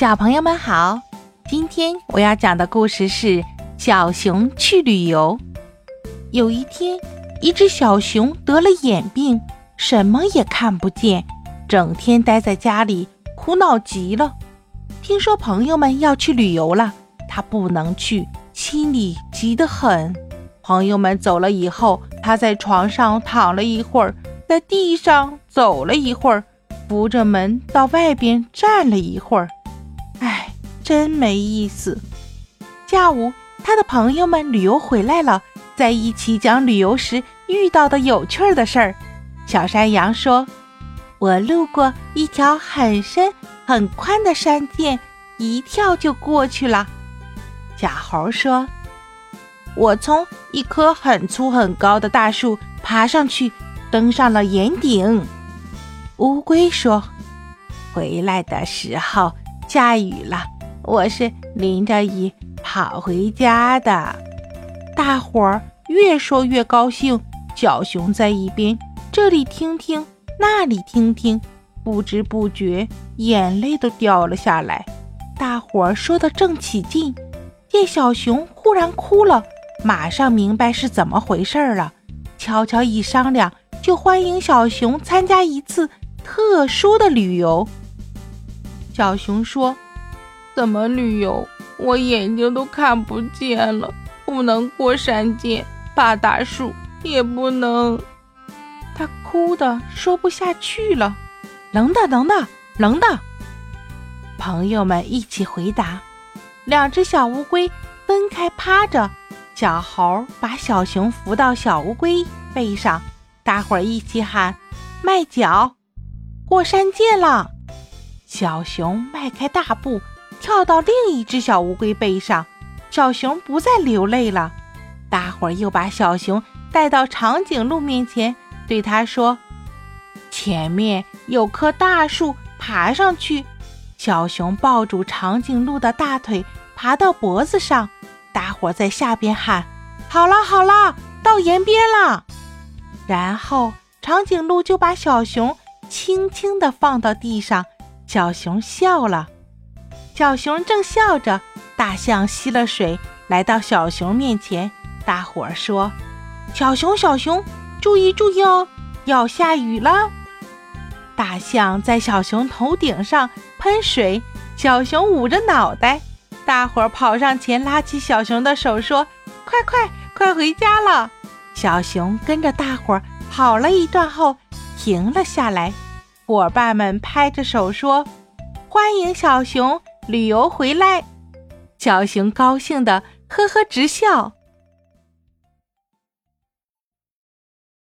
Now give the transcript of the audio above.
小朋友们好，今天我要讲的故事是《小熊去旅游》。有一天，一只小熊得了眼病，什么也看不见，整天待在家里，苦恼极了。听说朋友们要去旅游了，他不能去，心里急得很。朋友们走了以后，他在床上躺了一会儿，在地上走了一会儿，扶着门到外边站了一会儿。真没意思。下午，他的朋友们旅游回来了，在一起讲旅游时遇到的有趣的事儿。小山羊说：“我路过一条很深很宽的山涧，一跳就过去了。”小猴说。我从一棵很粗很高的大树爬上去，登上了岩顶。乌龟说：“回来的时候下雨了，我是淋着雨跑回家的。”大伙儿越说越高兴。小熊在一边这里听听，那里听听，不知不觉眼泪都掉了下来。大伙儿说的正起劲，见小熊忽然哭了。马上明白是怎么回事了，悄悄一商量，就欢迎小熊参加一次特殊的旅游。小熊说：“怎么旅游？我眼睛都看不见了，不能过山涧、爬大树，也不能……”他哭得说不下去了。能的，能的，能的。朋友们一起回答：“两只小乌龟分开趴着。”小猴把小熊扶到小乌龟背上，大伙儿一起喊：“迈脚，过山涧了！”小熊迈开大步，跳到另一只小乌龟背上，小熊不再流泪了。大伙儿又把小熊带到长颈鹿面前，对他说：“前面有棵大树，爬上去。”小熊抱住长颈鹿的大腿，爬到脖子上。大伙在下边喊：“好了好了，到岩边了。”然后长颈鹿就把小熊轻轻地放到地上。小熊笑了。小熊正笑着，大象吸了水，来到小熊面前。大伙儿说：“小熊小熊，注意注意哦，要下雨了。”大象在小熊头顶上喷水，小熊捂着脑袋。大伙儿跑上前，拉起小熊的手，说：“快快快回家了！”小熊跟着大伙儿跑了一段后，停了下来。伙伴们拍着手说：“欢迎小熊旅游回来！”小熊高兴的呵呵直笑。